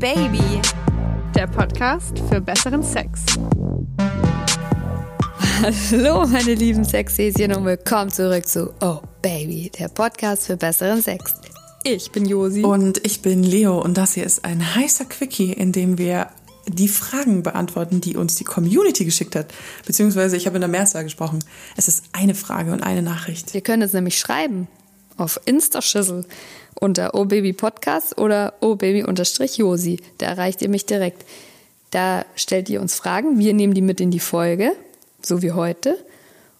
Baby, der Podcast für besseren Sex. Hallo, meine lieben Sexhäschen und willkommen zurück zu Oh Baby, der Podcast für besseren Sex. Ich bin Josi. Und ich bin Leo und das hier ist ein heißer Quickie, in dem wir die Fragen beantworten, die uns die Community geschickt hat. Beziehungsweise ich habe in der Mehrzahl gesprochen. Es ist eine Frage und eine Nachricht. Ihr könnt es nämlich schreiben auf Insta-Schüssel unter Oh Baby Podcast oder Oh Baby Josi. Da erreicht ihr mich direkt. Da stellt ihr uns Fragen, wir nehmen die mit in die Folge, so wie heute.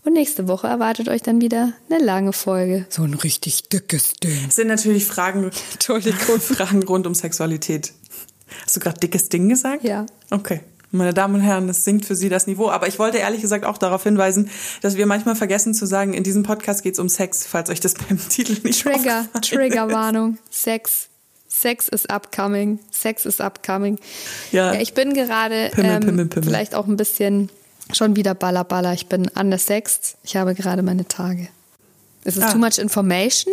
Und nächste Woche erwartet euch dann wieder eine lange Folge. So ein richtig dickes Ding. Es sind natürlich Fragen, Fragen rund um Sexualität. Hast du gerade dickes Ding gesagt? Ja. Okay. Meine Damen und Herren, das sinkt für Sie das Niveau. Aber ich wollte ehrlich gesagt auch darauf hinweisen, dass wir manchmal vergessen zu sagen, in diesem Podcast geht es um Sex, falls euch das beim Titel nicht Trigger, Triggerwarnung. Sex. Sex is upcoming. Sex is upcoming. Ja, ja ich bin gerade ähm, vielleicht auch ein bisschen schon wieder baller baller. Ich bin undersexed. Ich habe gerade meine Tage. Ist es ah. too much information?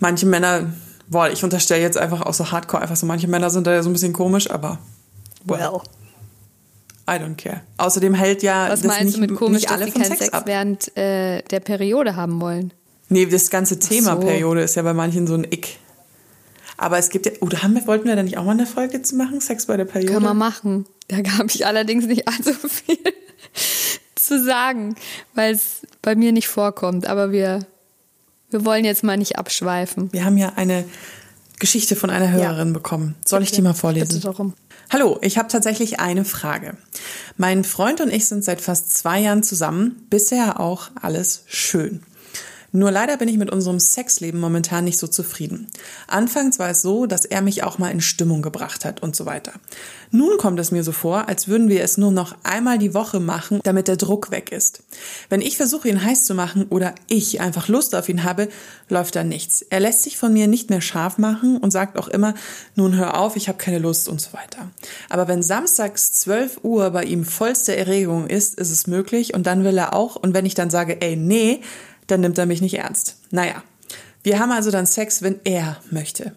Manche Männer Boah, ich unterstelle jetzt einfach auch so hardcore, einfach so, manche Männer sind da ja so ein bisschen komisch, aber well. I don't care. Außerdem hält ja Was das nicht, du mit komisch, alle dass sie keinen Sex, Sex während äh, der Periode haben wollen? Nee, das ganze Thema so. Periode ist ja bei manchen so ein Ick. Aber es gibt ja, oh, da haben wir, wollten wir da nicht auch mal eine Folge zu machen, Sex bei der Periode? Können wir machen. Da habe ich allerdings nicht allzu viel zu sagen, weil es bei mir nicht vorkommt. Aber wir wir wollen jetzt mal nicht abschweifen. Wir haben ja eine Geschichte von einer Hörerin ja. bekommen. Soll Bitte. ich die mal vorlesen? Darum. Hallo, ich habe tatsächlich eine Frage. Mein Freund und ich sind seit fast zwei Jahren zusammen. Bisher auch alles schön. Nur leider bin ich mit unserem Sexleben momentan nicht so zufrieden. Anfangs war es so, dass er mich auch mal in Stimmung gebracht hat und so weiter. Nun kommt es mir so vor, als würden wir es nur noch einmal die Woche machen, damit der Druck weg ist. Wenn ich versuche, ihn heiß zu machen oder ich einfach Lust auf ihn habe, läuft da nichts. Er lässt sich von mir nicht mehr scharf machen und sagt auch immer, nun hör auf, ich habe keine Lust und so weiter. Aber wenn samstags 12 Uhr bei ihm vollste Erregung ist, ist es möglich und dann will er auch und wenn ich dann sage, ey, nee, dann nimmt er mich nicht ernst. Naja, wir haben also dann Sex, wenn er möchte.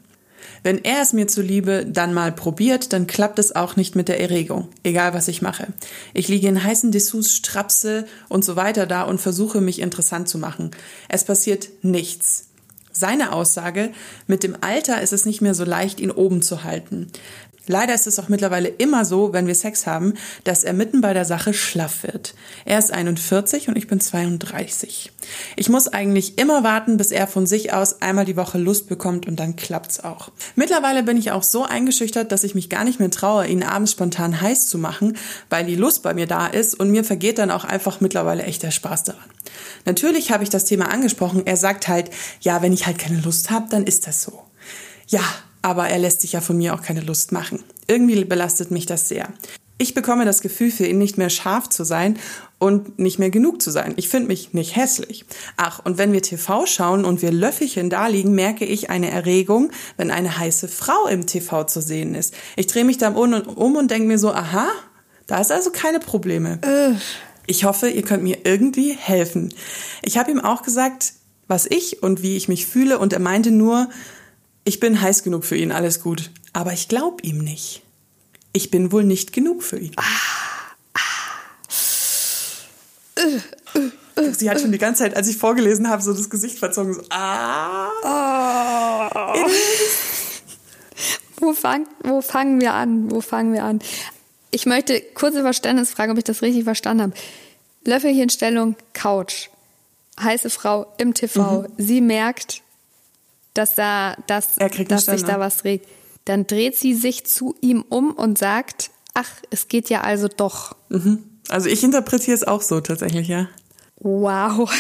Wenn er es mir zuliebe dann mal probiert, dann klappt es auch nicht mit der Erregung, egal was ich mache. Ich liege in heißen Dessous, strapse und so weiter da und versuche mich interessant zu machen. Es passiert nichts. Seine Aussage, mit dem Alter ist es nicht mehr so leicht, ihn oben zu halten. Leider ist es auch mittlerweile immer so, wenn wir Sex haben, dass er mitten bei der Sache schlaff wird. Er ist 41 und ich bin 32. Ich muss eigentlich immer warten, bis er von sich aus einmal die Woche Lust bekommt und dann klappt's auch. Mittlerweile bin ich auch so eingeschüchtert, dass ich mich gar nicht mehr traue, ihn abends spontan heiß zu machen, weil die Lust bei mir da ist und mir vergeht dann auch einfach mittlerweile echt der Spaß daran. Natürlich habe ich das Thema angesprochen. Er sagt halt, ja, wenn ich halt keine Lust habe, dann ist das so. Ja, aber er lässt sich ja von mir auch keine Lust machen. Irgendwie belastet mich das sehr. Ich bekomme das Gefühl, für ihn nicht mehr scharf zu sein und nicht mehr genug zu sein. Ich finde mich nicht hässlich. Ach, und wenn wir TV schauen und wir Löffelchen da liegen, merke ich eine Erregung, wenn eine heiße Frau im TV zu sehen ist. Ich drehe mich dann um und, um und denke mir so, aha, da ist also keine Probleme. Ich hoffe, ihr könnt mir irgendwie helfen. Ich habe ihm auch gesagt, was ich und wie ich mich fühle und er meinte nur, ich bin heiß genug für ihn, alles gut. Aber ich glaube ihm nicht. Ich bin wohl nicht genug für ihn. Ah, ah. Sie hat schon die ganze Zeit, als ich vorgelesen habe, so das Gesicht verzogen. So, ah. Oh. wo, fang, wo fangen wir an? Wo fangen wir an? Ich möchte kurze Verständnisfrage, ob ich das richtig verstanden habe. Löffelchenstellung, Couch. Heiße Frau im TV. Mhm. Sie merkt, dass da, dass, dass sich da was regt. Dann dreht sie sich zu ihm um und sagt, ach, es geht ja also doch. Mhm. Also ich interpretiere es auch so tatsächlich, ja. Wow.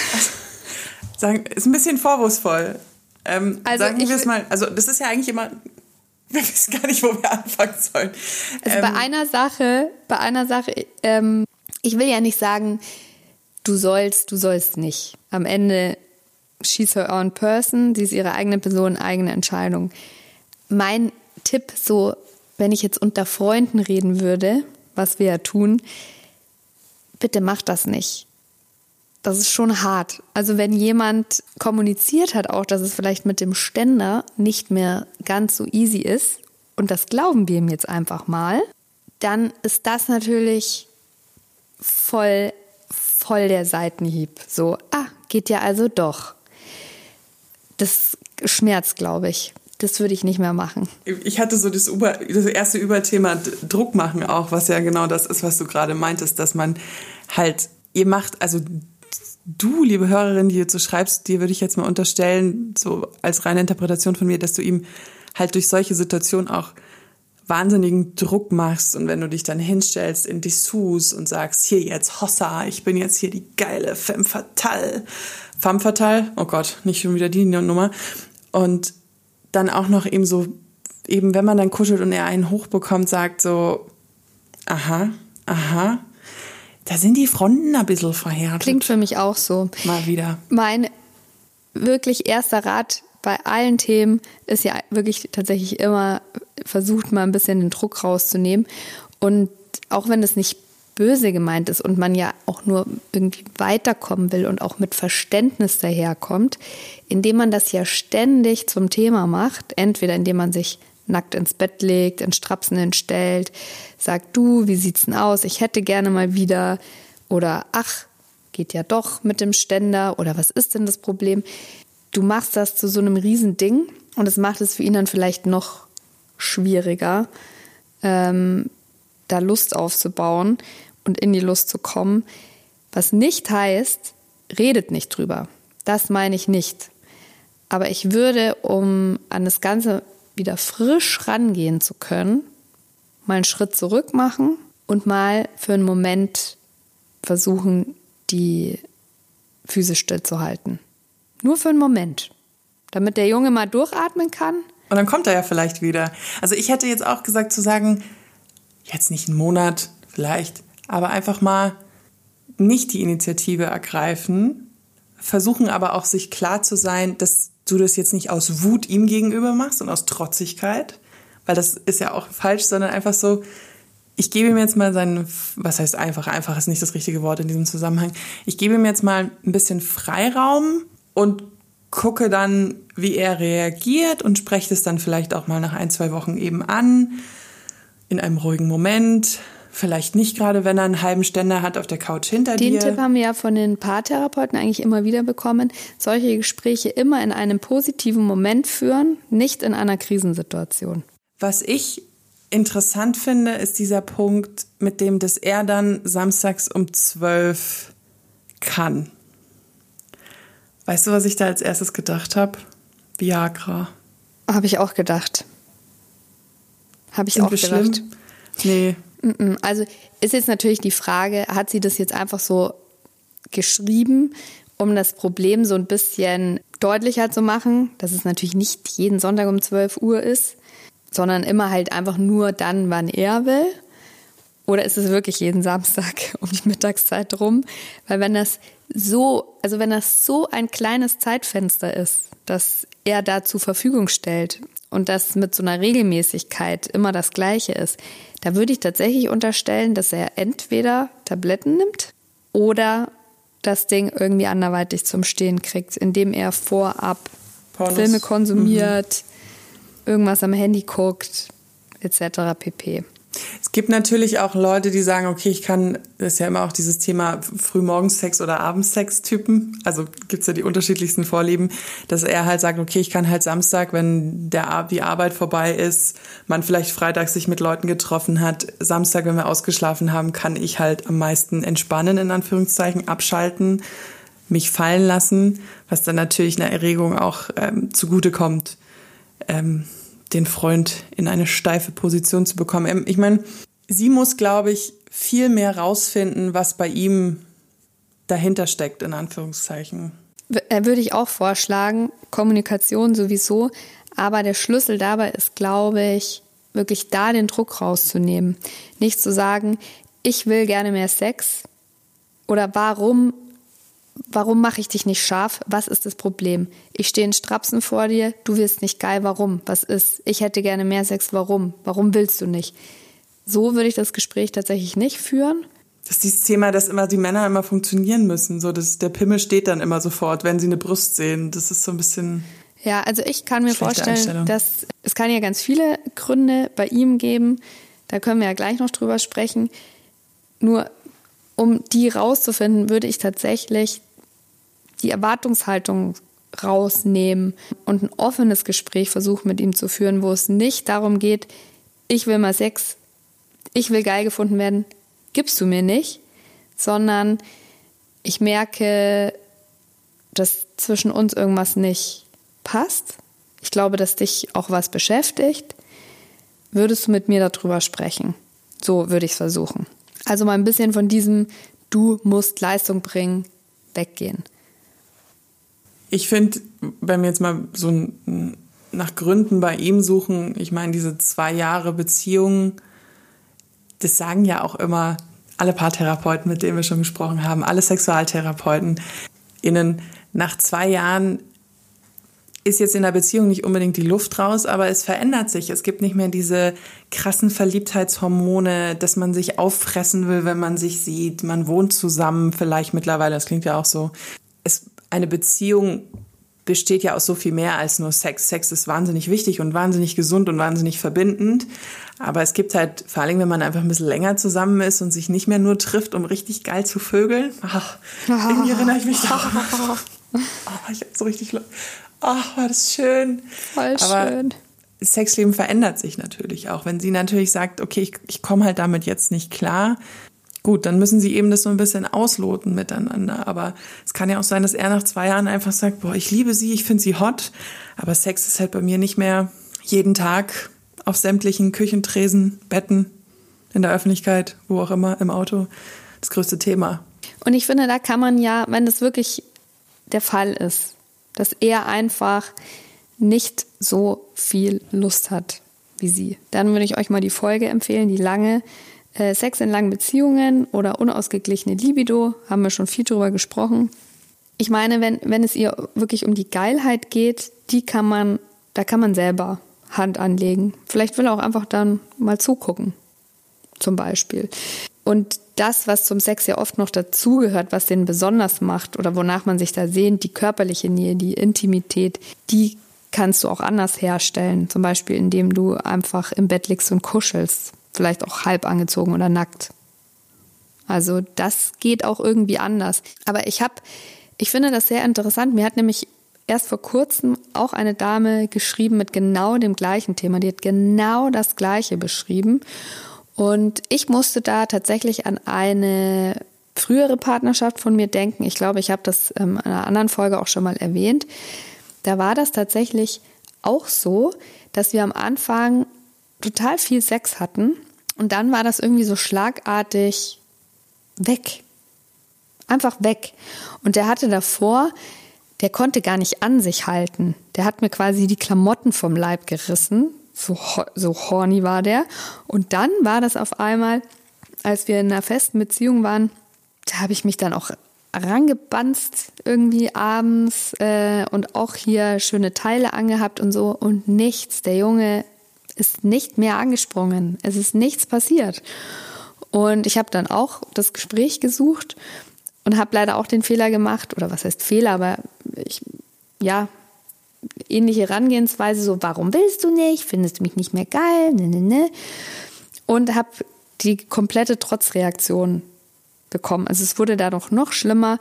sagen, ist ein bisschen vorwurfsvoll. Ähm, also sagen wir es mal, also das ist ja eigentlich immer, wir wissen gar nicht, wo wir anfangen sollen. Also ähm, bei einer Sache, bei einer Sache, ähm, ich will ja nicht sagen, du sollst, du sollst nicht. Am Ende she's her own person, sie ist ihre eigene Person, eigene Entscheidung. Mein Tipp, so, wenn ich jetzt unter Freunden reden würde, was wir ja tun, bitte mach das nicht. das ist schon hart. Also wenn jemand kommuniziert hat auch, dass es vielleicht mit dem Ständer nicht mehr ganz so easy ist, und das glauben wir ihm jetzt einfach mal, dann ist das natürlich voll, voll der Seitenhieb. So, ah, geht ja also doch. Das schmerzt, glaube ich. Das würde ich nicht mehr machen. Ich hatte so das, Über, das erste Überthema Druck machen auch, was ja genau das ist, was du gerade meintest, dass man halt, ihr macht, also du, liebe Hörerin, die jetzt so schreibst, dir würde ich jetzt mal unterstellen, so als reine Interpretation von mir, dass du ihm halt durch solche Situationen auch wahnsinnigen Druck machst und wenn du dich dann hinstellst in Dessous und sagst, hier jetzt Hossa, ich bin jetzt hier die geile Femme Fatale, Femme Fatale, oh Gott, nicht schon wieder die Nummer und dann auch noch eben so, eben wenn man dann kuschelt und er einen hochbekommt, sagt so, aha, aha, da sind die Fronten ein bisschen verhärtet. Klingt für mich auch so. Mal wieder. Mein wirklich erster Rat bei allen Themen ist ja wirklich tatsächlich immer, versucht mal ein bisschen den Druck rauszunehmen. Und auch wenn es nicht böse gemeint ist und man ja auch nur irgendwie weiterkommen will und auch mit Verständnis daherkommt, indem man das ja ständig zum Thema macht, entweder indem man sich nackt ins Bett legt, in Strapsen entstellt, sagt du, wie sieht's denn aus? Ich hätte gerne mal wieder oder ach, geht ja doch mit dem Ständer oder was ist denn das Problem? Du machst das zu so einem Riesending und es macht es für ihn dann vielleicht noch schwieriger, ähm, da Lust aufzubauen und in die Lust zu kommen. Was nicht heißt, redet nicht drüber. Das meine ich nicht. Aber ich würde, um an das Ganze wieder frisch rangehen zu können, mal einen Schritt zurück machen und mal für einen Moment versuchen, die Füße stillzuhalten. Nur für einen Moment. Damit der Junge mal durchatmen kann. Und dann kommt er ja vielleicht wieder. Also ich hätte jetzt auch gesagt zu sagen, jetzt nicht einen Monat vielleicht, aber einfach mal nicht die Initiative ergreifen, versuchen aber auch sich klar zu sein, dass du das jetzt nicht aus Wut ihm gegenüber machst und aus Trotzigkeit, weil das ist ja auch falsch, sondern einfach so, ich gebe ihm jetzt mal seinen, was heißt einfach, einfach ist nicht das richtige Wort in diesem Zusammenhang, ich gebe ihm jetzt mal ein bisschen Freiraum und gucke dann, wie er reagiert und spreche das dann vielleicht auch mal nach ein, zwei Wochen eben an, in einem ruhigen Moment, Vielleicht nicht gerade, wenn er einen halben Ständer hat auf der Couch hinter Den dir. Den Tipp haben wir ja von den Paartherapeuten eigentlich immer wieder bekommen. Solche Gespräche immer in einem positiven Moment führen, nicht in einer Krisensituation. Was ich interessant finde, ist dieser Punkt, mit dem, dass er dann samstags um zwölf kann. Weißt du, was ich da als erstes gedacht habe? Viagra. Habe ich auch gedacht. Habe ich Sind auch gedacht. Schlimm? Nee. Also ist jetzt natürlich die Frage, hat sie das jetzt einfach so geschrieben, um das Problem so ein bisschen deutlicher zu machen, dass es natürlich nicht jeden Sonntag um 12 Uhr ist, sondern immer halt einfach nur dann, wann er will? Oder ist es wirklich jeden Samstag um die Mittagszeit rum? Weil wenn das so, also wenn das so ein kleines Zeitfenster ist, das er da zur Verfügung stellt und das mit so einer Regelmäßigkeit immer das Gleiche ist, da würde ich tatsächlich unterstellen, dass er entweder Tabletten nimmt oder das Ding irgendwie anderweitig zum Stehen kriegt, indem er vorab Pornos. Filme konsumiert, mhm. irgendwas am Handy guckt, etc. pp. Es gibt natürlich auch Leute, die sagen, okay, ich kann, das ist ja immer auch dieses Thema Frühmorgensex oder Abendsex-Typen. Also gibt's ja die unterschiedlichsten Vorlieben, dass er halt sagt, okay, ich kann halt Samstag, wenn der, die Arbeit vorbei ist, man vielleicht Freitag sich mit Leuten getroffen hat, Samstag, wenn wir ausgeschlafen haben, kann ich halt am meisten entspannen, in Anführungszeichen, abschalten, mich fallen lassen, was dann natürlich einer Erregung auch ähm, zugutekommt. Ähm, den Freund in eine steife Position zu bekommen. Ähm, ich meine, sie muss, glaube ich, viel mehr rausfinden, was bei ihm dahinter steckt, in Anführungszeichen. Äh, würde ich auch vorschlagen, Kommunikation sowieso, aber der Schlüssel dabei ist, glaube ich, wirklich da den Druck rauszunehmen. Nicht zu sagen, ich will gerne mehr Sex oder warum warum mache ich dich nicht scharf? Was ist das Problem? Ich stehe in Strapsen vor dir, du wirst nicht geil, warum? Was ist? Ich hätte gerne mehr Sex, warum? Warum willst du nicht? So würde ich das Gespräch tatsächlich nicht führen. Das ist dieses Thema, dass immer die Männer immer funktionieren müssen. So, dass der Pimmel steht dann immer sofort, wenn sie eine Brust sehen. Das ist so ein bisschen. Ja, also ich kann mir vorstellen, dass es kann ja ganz viele Gründe bei ihm geben. Da können wir ja gleich noch drüber sprechen. Nur um die rauszufinden, würde ich tatsächlich die Erwartungshaltung rausnehmen und ein offenes Gespräch versuchen mit ihm zu führen, wo es nicht darum geht, ich will mal Sex, ich will geil gefunden werden, gibst du mir nicht, sondern ich merke, dass zwischen uns irgendwas nicht passt. Ich glaube, dass dich auch was beschäftigt. Würdest du mit mir darüber sprechen? So würde ich es versuchen. Also mal ein bisschen von diesem Du musst Leistung bringen, weggehen. Ich finde, wenn wir jetzt mal so nach Gründen bei ihm suchen, ich meine, diese zwei Jahre Beziehung, das sagen ja auch immer alle Paartherapeuten, mit denen wir schon gesprochen haben, alle Sexualtherapeuten, innen nach zwei Jahren ist jetzt in der Beziehung nicht unbedingt die Luft raus, aber es verändert sich. Es gibt nicht mehr diese krassen Verliebtheitshormone, dass man sich auffressen will, wenn man sich sieht. Man wohnt zusammen, vielleicht mittlerweile, das klingt ja auch so. Es eine Beziehung besteht ja aus so viel mehr als nur Sex. Sex ist wahnsinnig wichtig und wahnsinnig gesund und wahnsinnig verbindend. Aber es gibt halt, vor allem wenn man einfach ein bisschen länger zusammen ist und sich nicht mehr nur trifft, um richtig geil zu vögeln. Ach, irgendwie erinnere ich mich daran. Oh, ich hab so richtig, ach, war das schön. Voll Aber schön. Sexleben verändert sich natürlich auch. Wenn sie natürlich sagt, okay, ich, ich komme halt damit jetzt nicht klar, Gut, dann müssen sie eben das so ein bisschen ausloten miteinander. Aber es kann ja auch sein, dass er nach zwei Jahren einfach sagt, boah, ich liebe sie, ich finde sie hot. Aber Sex ist halt bei mir nicht mehr jeden Tag auf sämtlichen Küchentresen, Betten, in der Öffentlichkeit, wo auch immer, im Auto, das größte Thema. Und ich finde, da kann man ja, wenn das wirklich der Fall ist, dass er einfach nicht so viel Lust hat wie sie, dann würde ich euch mal die Folge empfehlen, die lange äh, Sex in langen Beziehungen oder unausgeglichene Libido, haben wir schon viel drüber gesprochen. Ich meine, wenn, wenn es ihr wirklich um die Geilheit geht, die kann man, da kann man selber Hand anlegen. Vielleicht will er auch einfach dann mal zugucken, zum Beispiel. Und das, was zum Sex ja oft noch dazugehört, was den besonders macht oder wonach man sich da sehnt, die körperliche Nähe, die Intimität, die kannst du auch anders herstellen. Zum Beispiel, indem du einfach im Bett liegst und kuschelst vielleicht auch halb angezogen oder nackt. Also das geht auch irgendwie anders. Aber ich habe, ich finde das sehr interessant. Mir hat nämlich erst vor kurzem auch eine Dame geschrieben mit genau dem gleichen Thema. Die hat genau das gleiche beschrieben. Und ich musste da tatsächlich an eine frühere Partnerschaft von mir denken. Ich glaube, ich habe das ähm, in einer anderen Folge auch schon mal erwähnt. Da war das tatsächlich auch so, dass wir am Anfang total viel Sex hatten und dann war das irgendwie so schlagartig weg. Einfach weg. Und der hatte davor, der konnte gar nicht an sich halten. Der hat mir quasi die Klamotten vom Leib gerissen. So, so horny war der. Und dann war das auf einmal, als wir in einer festen Beziehung waren, da habe ich mich dann auch rangebanzt irgendwie abends äh, und auch hier schöne Teile angehabt und so und nichts. Der Junge ist nicht mehr angesprungen. Es ist nichts passiert. Und ich habe dann auch das Gespräch gesucht und habe leider auch den Fehler gemacht, oder was heißt Fehler, aber ich, ja, ähnliche Herangehensweise, so, warum willst du nicht? Findest du mich nicht mehr geil? Ne, ne, ne. Und habe die komplette Trotzreaktion bekommen. Also es wurde da doch noch schlimmer.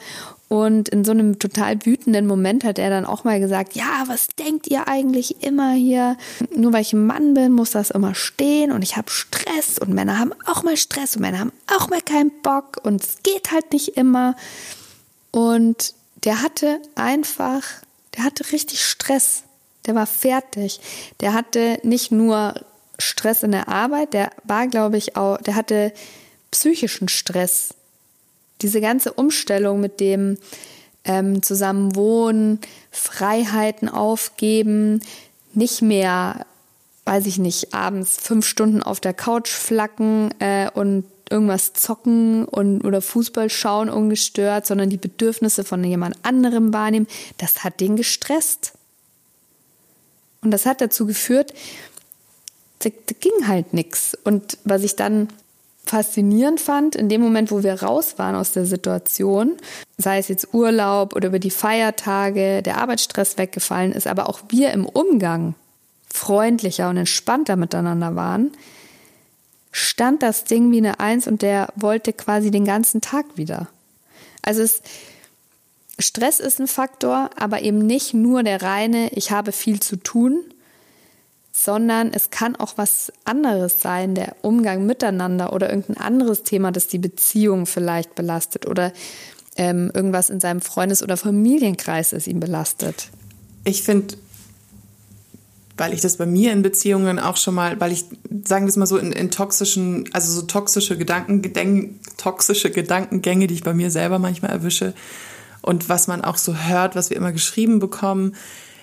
Und in so einem total wütenden Moment hat er dann auch mal gesagt, ja, was denkt ihr eigentlich immer hier? Nur weil ich ein Mann bin, muss das immer stehen und ich habe Stress und Männer haben auch mal Stress und Männer haben auch mal keinen Bock und es geht halt nicht immer. Und der hatte einfach, der hatte richtig Stress. Der war fertig. Der hatte nicht nur Stress in der Arbeit, der war, glaube ich, auch, der hatte psychischen Stress diese ganze Umstellung mit dem ähm, Zusammenwohnen, Freiheiten aufgeben, nicht mehr, weiß ich nicht, abends fünf Stunden auf der Couch flacken äh, und irgendwas zocken und oder Fußball schauen ungestört, sondern die Bedürfnisse von jemand anderem wahrnehmen, das hat den gestresst. Und das hat dazu geführt, da, da ging halt nichts. Und was ich dann faszinierend fand, in dem Moment, wo wir raus waren aus der Situation, sei es jetzt Urlaub oder über die Feiertage, der Arbeitsstress weggefallen ist, aber auch wir im Umgang freundlicher und entspannter miteinander waren, stand das Ding wie eine Eins und der wollte quasi den ganzen Tag wieder. Also es, Stress ist ein Faktor, aber eben nicht nur der reine, ich habe viel zu tun, sondern es kann auch was anderes sein, der Umgang miteinander oder irgendein anderes Thema, das die Beziehung vielleicht belastet oder ähm, irgendwas in seinem Freundes- oder Familienkreis ist ihn belastet. Ich finde, weil ich das bei mir in Beziehungen auch schon mal, weil ich, sagen wir es mal so, in, in toxischen, also so toxische Gedanken, toxische Gedankengänge, die ich bei mir selber manchmal erwische und was man auch so hört, was wir immer geschrieben bekommen,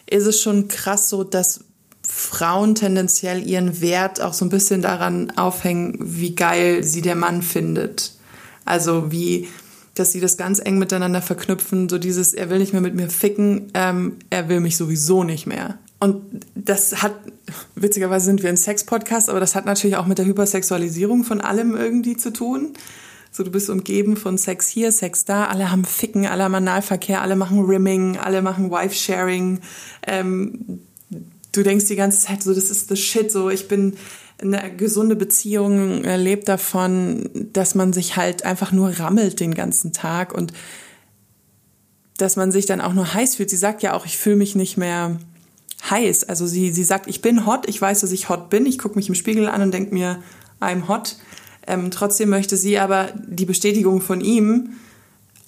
ist es schon krass so, dass Frauen tendenziell ihren Wert auch so ein bisschen daran aufhängen, wie geil sie der Mann findet. Also wie, dass sie das ganz eng miteinander verknüpfen, so dieses, er will nicht mehr mit mir ficken, ähm, er will mich sowieso nicht mehr. Und das hat, witzigerweise sind wir ein Sex-Podcast, aber das hat natürlich auch mit der Hypersexualisierung von allem irgendwie zu tun. So, du bist umgeben von Sex hier, Sex da, alle haben Ficken, alle haben Analverkehr, alle machen Rimming, alle machen Wife-Sharing. Ähm, du denkst die ganze Zeit so, das ist the shit, so ich bin eine gesunde Beziehung lebt davon, dass man sich halt einfach nur rammelt den ganzen Tag und dass man sich dann auch nur heiß fühlt. Sie sagt ja auch, ich fühle mich nicht mehr heiß. Also sie, sie sagt, ich bin hot, ich weiß, dass ich hot bin, ich gucke mich im Spiegel an und denke mir, I'm hot. Ähm, trotzdem möchte sie aber die Bestätigung von ihm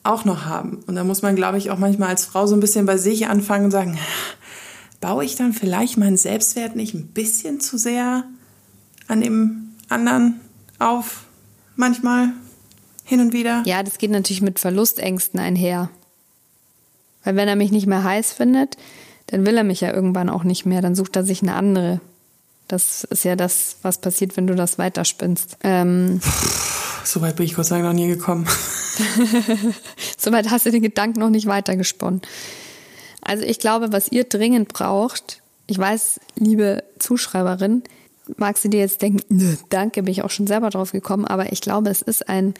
auch noch haben. Und da muss man, glaube ich, auch manchmal als Frau so ein bisschen bei sich anfangen und sagen, baue ich dann vielleicht meinen Selbstwert nicht ein bisschen zu sehr an dem anderen auf, manchmal, hin und wieder? Ja, das geht natürlich mit Verlustängsten einher. Weil wenn er mich nicht mehr heiß findet, dann will er mich ja irgendwann auch nicht mehr, dann sucht er sich eine andere. Das ist ja das, was passiert, wenn du das weiterspinnst. Ähm, Soweit bin ich Gott sei Dank noch nie gekommen. Soweit hast du den Gedanken noch nicht weitergesponnen. Also ich glaube, was ihr dringend braucht, ich weiß, liebe Zuschreiberin, magst du dir jetzt denken, nö, danke, bin ich auch schon selber drauf gekommen, aber ich glaube, es ist ein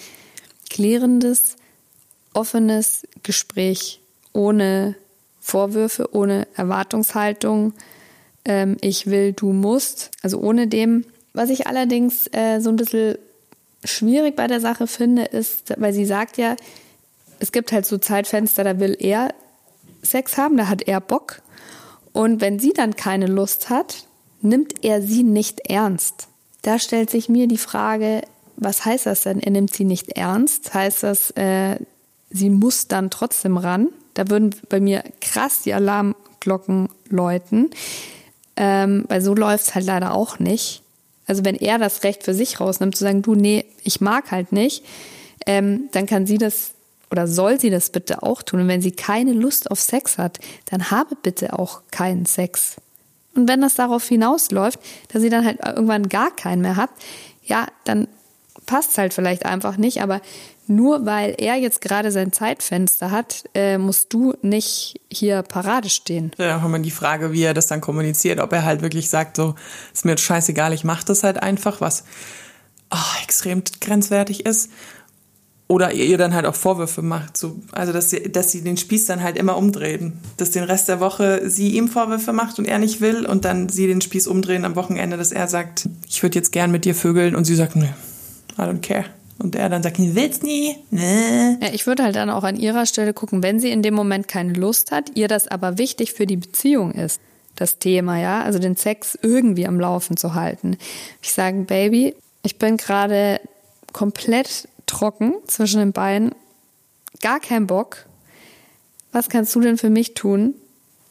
klärendes, offenes Gespräch ohne Vorwürfe, ohne Erwartungshaltung, ähm, ich will, du musst, also ohne dem. Was ich allerdings äh, so ein bisschen schwierig bei der Sache finde, ist, weil sie sagt ja, es gibt halt so Zeitfenster, da will er Sex haben, da hat er Bock. Und wenn sie dann keine Lust hat, nimmt er sie nicht ernst. Da stellt sich mir die Frage, was heißt das denn? Er nimmt sie nicht ernst? Heißt das, äh, sie muss dann trotzdem ran? Da würden bei mir krass die Alarmglocken läuten, ähm, weil so läuft es halt leider auch nicht. Also wenn er das Recht für sich rausnimmt, zu sagen, du, nee, ich mag halt nicht, ähm, dann kann sie das oder soll sie das bitte auch tun. Und wenn sie keine Lust auf Sex hat, dann habe bitte auch keinen Sex. Und wenn das darauf hinausläuft, dass sie dann halt irgendwann gar keinen mehr hat, ja, dann passt halt vielleicht einfach nicht. Aber nur weil er jetzt gerade sein Zeitfenster hat, äh, musst du nicht hier Parade stehen. Ja, haben wir die Frage, wie er das dann kommuniziert, ob er halt wirklich sagt, so, ist mir jetzt scheißegal, ich mache das halt einfach, was oh, extrem grenzwertig ist oder ihr dann halt auch Vorwürfe macht. So, also, dass sie, dass sie den Spieß dann halt immer umdrehen. Dass den Rest der Woche sie ihm Vorwürfe macht und er nicht will und dann sie den Spieß umdrehen am Wochenende, dass er sagt, ich würde jetzt gern mit dir vögeln und sie sagt, nö, I don't care. Und er dann sagt, du willst nie? Nee. Ja, ich würde halt dann auch an ihrer Stelle gucken, wenn sie in dem Moment keine Lust hat, ihr das aber wichtig für die Beziehung ist, das Thema, ja, also den Sex irgendwie am Laufen zu halten. Ich sage, Baby, ich bin gerade komplett trocken zwischen den Beinen, gar kein Bock. Was kannst du denn für mich tun,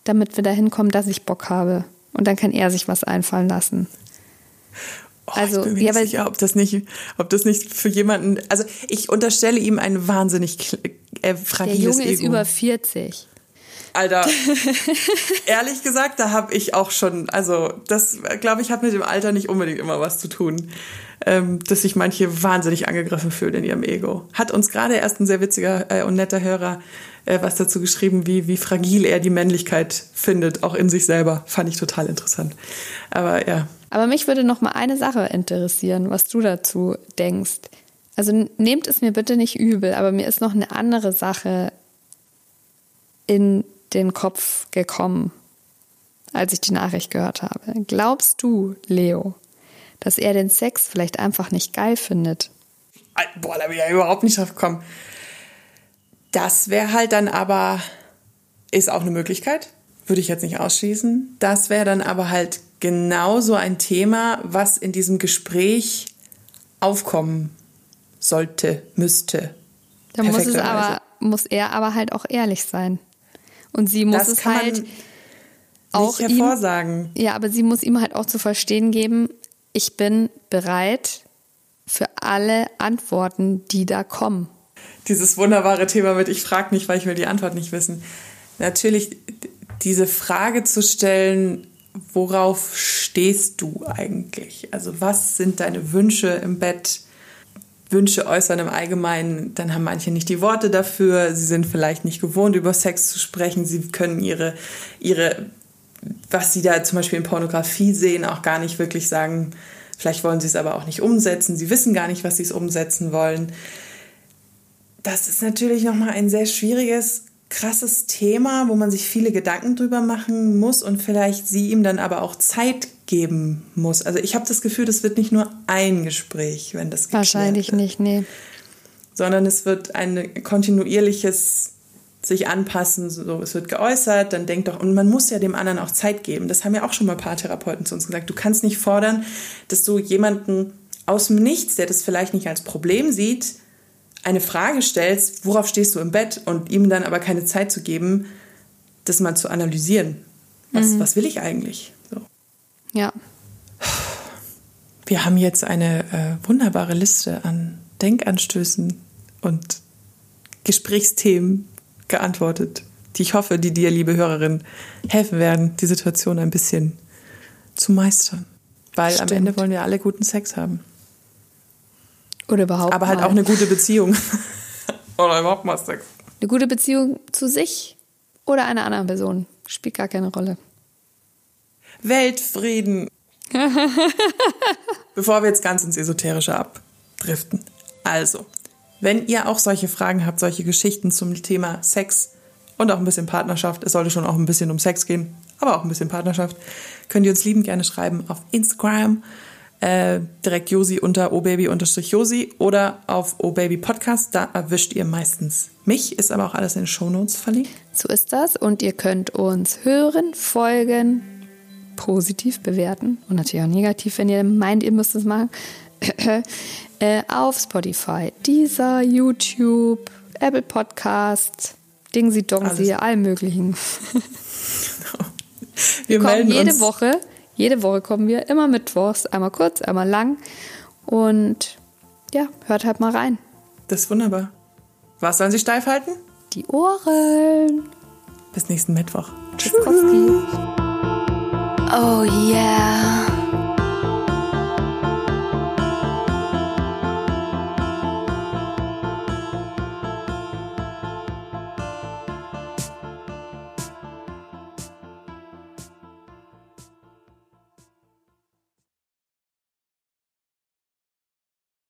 damit wir dahin kommen, dass ich Bock habe? Und dann kann er sich was einfallen lassen. Oh, also, ich bin mir ja, nicht sicher, ob das nicht, ob das nicht für jemanden, also ich unterstelle ihm ein wahnsinnig äh, fragiles Der Junge Ego. ist über 40. Alter, ehrlich gesagt, da habe ich auch schon, also das, glaube ich, hat mit dem Alter nicht unbedingt immer was zu tun, ähm, dass sich manche wahnsinnig angegriffen fühlen in ihrem Ego. Hat uns gerade erst ein sehr witziger äh, und netter Hörer äh, was dazu geschrieben, wie, wie fragil er die Männlichkeit findet, auch in sich selber. Fand ich total interessant. Aber ja. Aber mich würde noch mal eine Sache interessieren, was du dazu denkst. Also nehmt es mir bitte nicht übel, aber mir ist noch eine andere Sache in den Kopf gekommen, als ich die Nachricht gehört habe. Glaubst du, Leo, dass er den Sex vielleicht einfach nicht geil findet? Boah, da bin ich ja überhaupt nicht drauf gekommen. Das wäre halt dann aber, ist auch eine Möglichkeit, würde ich jetzt nicht ausschließen. Das wäre dann aber halt genauso ein Thema, was in diesem Gespräch aufkommen sollte, müsste. Da muss es aber, muss er aber halt auch ehrlich sein. Und sie muss das es halt auch hervorsagen. Ihm, ja, aber sie muss ihm halt auch zu verstehen geben, ich bin bereit für alle Antworten, die da kommen. Dieses wunderbare Thema mit ich frage nicht, weil ich will die Antwort nicht wissen. Natürlich diese Frage zu stellen, worauf stehst du eigentlich? Also was sind deine Wünsche im Bett? Wünsche äußern im Allgemeinen, dann haben manche nicht die Worte dafür. Sie sind vielleicht nicht gewohnt, über Sex zu sprechen. Sie können ihre, ihre, was sie da zum Beispiel in Pornografie sehen, auch gar nicht wirklich sagen. Vielleicht wollen sie es aber auch nicht umsetzen. Sie wissen gar nicht, was sie es umsetzen wollen. Das ist natürlich nochmal ein sehr schwieriges krasses Thema, wo man sich viele Gedanken drüber machen muss und vielleicht sie ihm dann aber auch Zeit geben muss. Also ich habe das Gefühl, das wird nicht nur ein Gespräch, wenn das Wahrscheinlich wird, nicht, nee. Sondern es wird ein kontinuierliches sich anpassen, so es wird geäußert, dann denkt doch, und man muss ja dem anderen auch Zeit geben. Das haben ja auch schon mal ein paar Therapeuten zu uns gesagt. Du kannst nicht fordern, dass du jemanden aus dem Nichts, der das vielleicht nicht als Problem sieht, eine Frage stellst, worauf stehst du im Bett und ihm dann aber keine Zeit zu geben, das mal zu analysieren. Was, mhm. was will ich eigentlich? So. Ja. Wir haben jetzt eine äh, wunderbare Liste an Denkanstößen und Gesprächsthemen geantwortet, die ich hoffe, die dir, liebe Hörerin, helfen werden, die Situation ein bisschen zu meistern. Weil Stimmt. am Ende wollen wir alle guten Sex haben. Oder überhaupt. Aber halt mal. auch eine gute Beziehung. oder überhaupt mal Sex. Eine gute Beziehung zu sich oder einer anderen Person. Spielt gar keine Rolle. Weltfrieden. Bevor wir jetzt ganz ins Esoterische abdriften. Also, wenn ihr auch solche Fragen habt, solche Geschichten zum Thema Sex und auch ein bisschen Partnerschaft, es sollte schon auch ein bisschen um Sex gehen, aber auch ein bisschen Partnerschaft, könnt ihr uns liebend gerne schreiben auf Instagram äh, direkt Josi unter obaby-josi oder auf obaby podcast. Da erwischt ihr meistens mich, ist aber auch alles in den Shownotes verlinkt. So ist das und ihr könnt uns hören, folgen, positiv bewerten und natürlich auch negativ, wenn ihr meint, ihr müsst es machen. äh, auf Spotify, Deezer, YouTube, Apple Podcast, Dingsi Dongsi, allen möglichen. Wir, Wir kommen jede uns. Woche jede Woche kommen wir immer mittwochs, einmal kurz, einmal lang. Und ja, hört halt mal rein. Das ist wunderbar. Was sollen Sie steif halten? Die Ohren. Bis nächsten Mittwoch. Tschüss. Oh yeah.